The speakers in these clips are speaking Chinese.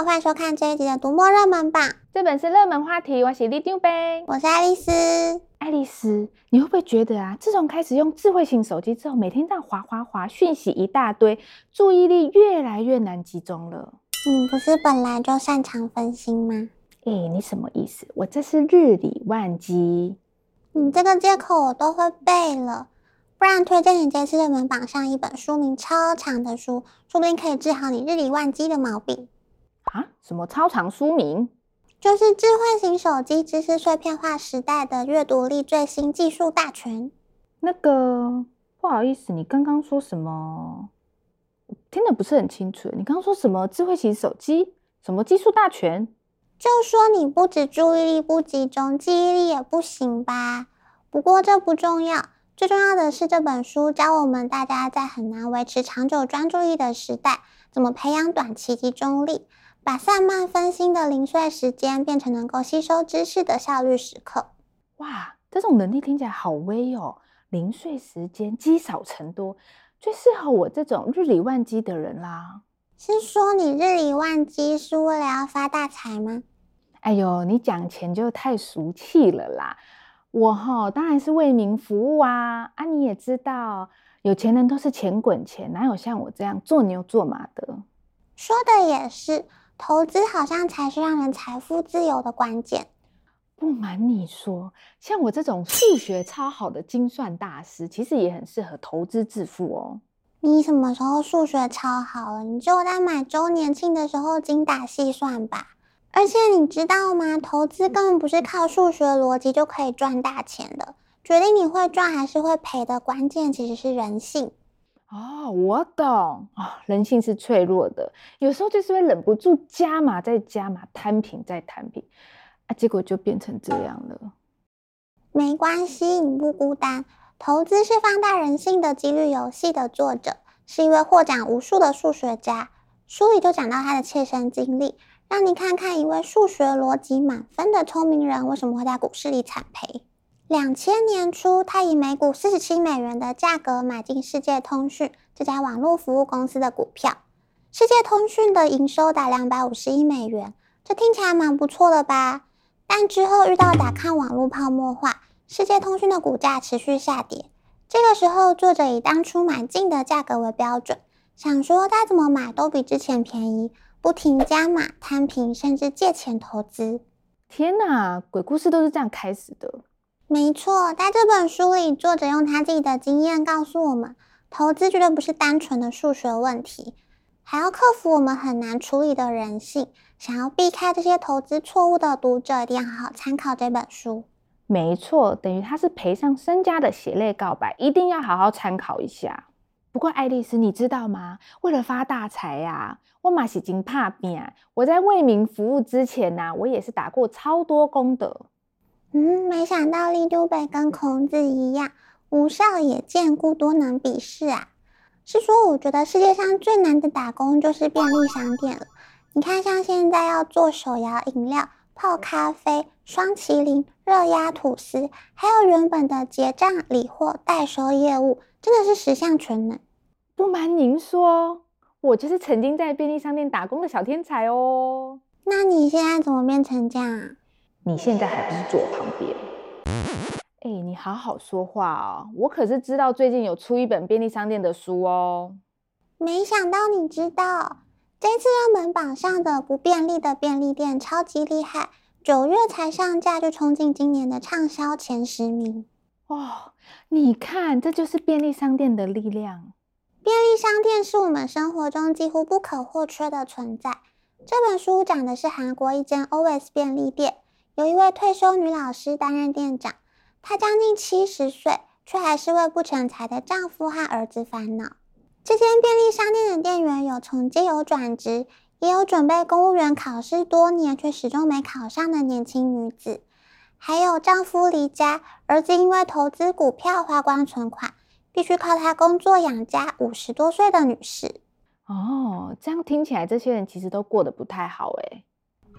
好，欢迎收看这一集的读墨热门榜。这本是热门话题，我是李丢呗，我是爱丽丝。爱丽丝，你会不会觉得啊，自从开始用智慧型手机之后，每天这样滑滑滑，讯息一大堆，注意力越来越难集中了？你不是本来就擅长分心吗？哎，你什么意思？我这是日理万机。你这个借口我都会背了。不然推荐你这次热门榜上一本书名超长的书，说不定可以治好你日理万机的毛病啊！什么超长书名？就是智慧型手机知识碎片化时代的阅读力最新技术大全。那个不好意思，你刚刚说什么？听得不是很清楚。你刚刚说什么？智慧型手机？什么技术大全？就说你不止注意力不集中，记忆力也不行吧？不过这不重要。最重要的是，这本书教我们大家在很难维持长久专注力的时代，怎么培养短期集中力，把散漫分心的零碎时间变成能够吸收知识的效率时刻。哇，这种能力听起来好威哦！零碎时间积少成多，最适合我这种日理万机的人啦。是说你日理万机是为了要发大财吗？哎呦，你讲钱就太俗气了啦。我哈当然是为民服务啊！啊，你也知道，有钱人都是钱滚钱，哪有像我这样做牛做马的？说的也是，投资好像才是让人财富自由的关键。不瞒你说，像我这种数学超好的精算大师，其实也很适合投资致富哦。你什么时候数学超好了？你就在买周年庆的时候精打细算吧。而且你知道吗？投资根本不是靠数学逻辑就可以赚大钱的。决定你会赚还是会赔的关键，其实是人性。哦，我懂哦，人性是脆弱的，有时候就是会忍不住加码再加码，摊平再摊平，啊，结果就变成这样了。没关系，你不孤单。投资是放大人性的几率游戏的作者，是一位获奖无数的数学家。书里就讲到他的切身经历。让你看看一位数学逻辑满分的聪明人为什么会在股市里惨赔。两千年初，他以每股四十七美元的价格买进世界通讯这家网络服务公司的股票。世界通讯的营收达两百五十亿美元，这听起来蛮不错的吧？但之后遇到打抗网络泡沫化，世界通讯的股价持续下跌。这个时候，作者以当初买进的价格为标准，想说再怎么买都比之前便宜。不停加码摊平，甚至借钱投资。天哪，鬼故事都是这样开始的。没错，在这本书里，作者用他自己的经验告诉我们，投资绝对不是单纯的数学问题，还要克服我们很难处理的人性。想要避开这些投资错误的读者，一定要好好参考这本书。没错，等于他是赔上身家的血泪告白，一定要好好参考一下。不过，爱丽丝，你知道吗？为了发大财呀，我嘛是真打拼。我在为民服务之前呢，我也是打过超多工的。嗯，没想到利都北跟孔子一样，无少也见，故多能鄙视啊。是说，我觉得世界上最难的打工就是便利商店了。你看，像现在要做手摇饮料、泡咖啡、双麒麟、热压吐司，还有原本的结账、理货、代收业务。真的是十项全能。不瞒您说，我就是曾经在便利商店打工的小天才哦。那你现在怎么变成这样？你现在还不是坐我旁边？哎，你好好说话哦。我可是知道最近有出一本便利商店的书哦。没想到你知道，这次热门榜上的不便利的便利店超级厉害，九月才上架就冲进今年的畅销前十名。哦，你看，这就是便利商店的力量。便利商店是我们生活中几乎不可或缺的存在。这本书讲的是韩国一间 OS 便利店，有一位退休女老师担任店长，她将近七十岁，却还是为不成才的丈夫和儿子烦恼。这间便利商店的店员有从街友转职，也有准备公务员考试多年却始终没考上的年轻女子。还有丈夫离家，儿子因为投资股票花光存款，必须靠他工作养家。五十多岁的女士。哦，这样听起来，这些人其实都过得不太好诶。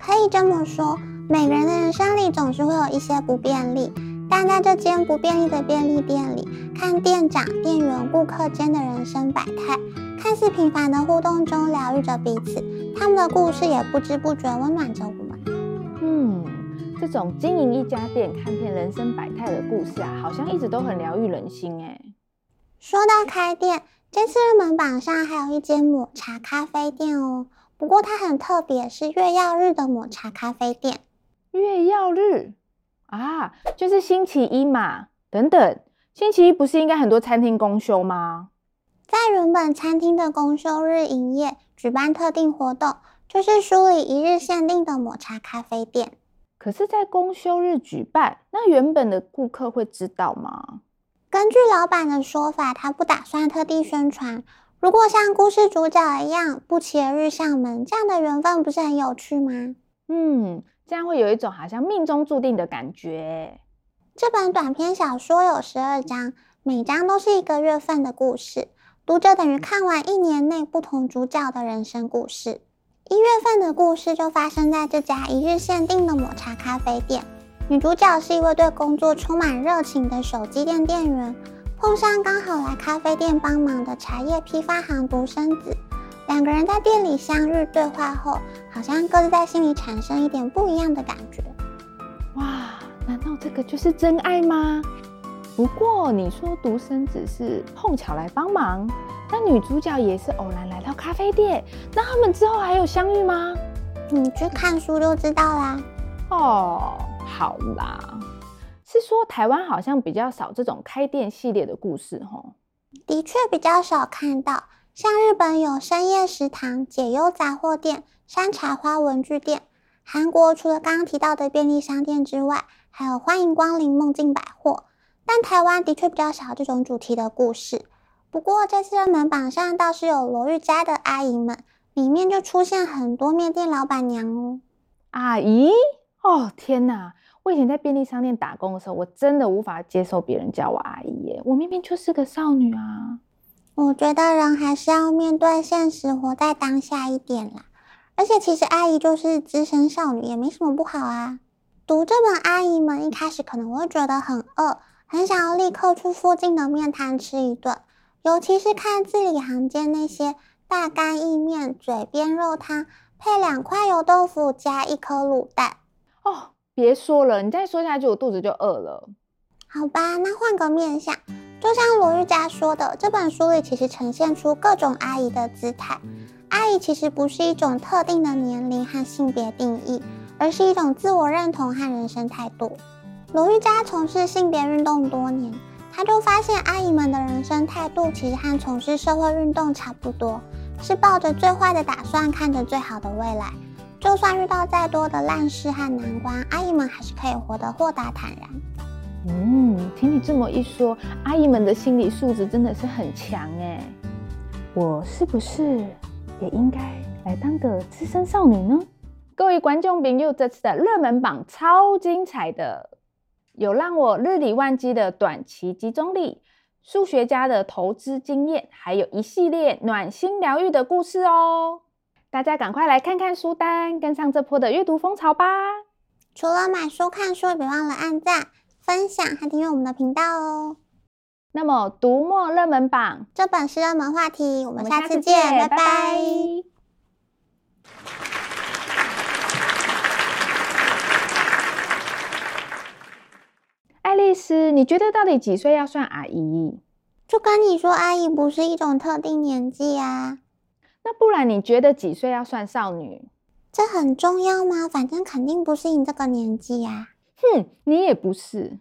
可以这么说，每个人的人生里总是会有一些不便利，但在这间不便利的便利店里，看店长、店员、顾客间的人生百态，看似平凡的互动中疗愈着彼此，他们的故事也不知不觉温暖着我们。嗯，这种经营一家店、看遍人生百态的故事啊，好像一直都很疗愈人心哎。说到开店，这次热门榜上还有一间抹茶咖啡店哦。不过它很特别，是月曜日的抹茶咖啡店。月曜日啊，就是星期一嘛。等等，星期一不是应该很多餐厅公休吗？在原本餐厅的公休日营业，举办特定活动，就是梳理一日限定的抹茶咖啡店。可是，在公休日举办，那原本的顾客会知道吗？根据老板的说法，他不打算特地宣传。如果像故事主角一样不期而遇上门，这样的缘分不是很有趣吗？嗯，这样会有一种好像命中注定的感觉。这本短篇小说有十二章，每章都是一个月份的故事，读者等于看完一年内不同主角的人生故事。一月份的故事就发生在这家一日限定的抹茶咖啡店，女主角是一位对工作充满热情的手机店店员。碰上刚好来咖啡店帮忙的茶叶批发行独生子，两个人在店里相遇对话后，好像各自在心里产生一点不一样的感觉。哇，难道这个就是真爱吗？不过你说独生子是碰巧来帮忙，那女主角也是偶然来到咖啡店，那他们之后还有相遇吗？你去看书就知道啦。哦，好啦。是说台湾好像比较少这种开店系列的故事，吼。的确比较少看到，像日本有深夜食堂、解忧杂货店、山茶花文具店；韩国除了刚刚提到的便利商店之外，还有欢迎光临梦境百货。但台湾的确比较少这种主题的故事。不过这次热门榜上倒是有罗玉佳的阿姨们，里面就出现很多面店老板娘哦。阿姨？哦，天哪！我以前在便利商店打工的时候，我真的无法接受别人叫我阿姨耶，我明明就是个少女啊。我觉得人还是要面对现实，活在当下一点啦。而且其实阿姨就是资深少女，也没什么不好啊。读这本，阿姨们一开始可能会觉得很饿，很想要立刻去附近的面摊吃一顿，尤其是看字里行间那些大干意面、嘴边肉汤，配两块油豆腐加一颗卤蛋哦。别说了，你再说下去，我肚子就饿了。好吧，那换个面向，就像罗玉佳说的，这本书里其实呈现出各种阿姨的姿态。阿姨其实不是一种特定的年龄和性别定义，而是一种自我认同和人生态度。罗玉佳从事性别运动多年，她就发现阿姨们的人生态度其实和从事社会运动差不多，是抱着最坏的打算，看着最好的未来。就算遇到再多的烂事和难关，阿姨们还是可以活得豁达坦然。嗯，听你这么一说，阿姨们的心理素质真的是很强诶。我是不是也应该来当个资深少女呢？各位观众朋友，这次的热门榜超精彩的，有让我日理万机的短期集中力，数学家的投资经验，还有一系列暖心疗愈的故事哦。大家赶快来看看书单，跟上这波的阅读风潮吧！除了买书看书，别忘了按赞、分享和订阅我们的频道哦。那么，读墨热门榜，这本是热门话题，我们下次见，拜拜。拜拜。爱丽丝，你觉得到底几岁要算阿姨？就跟你说，阿姨不是一种特定年纪啊。那不然你觉得几岁要算少女？这很重要吗？反正肯定不是你这个年纪呀。哼，你也不是。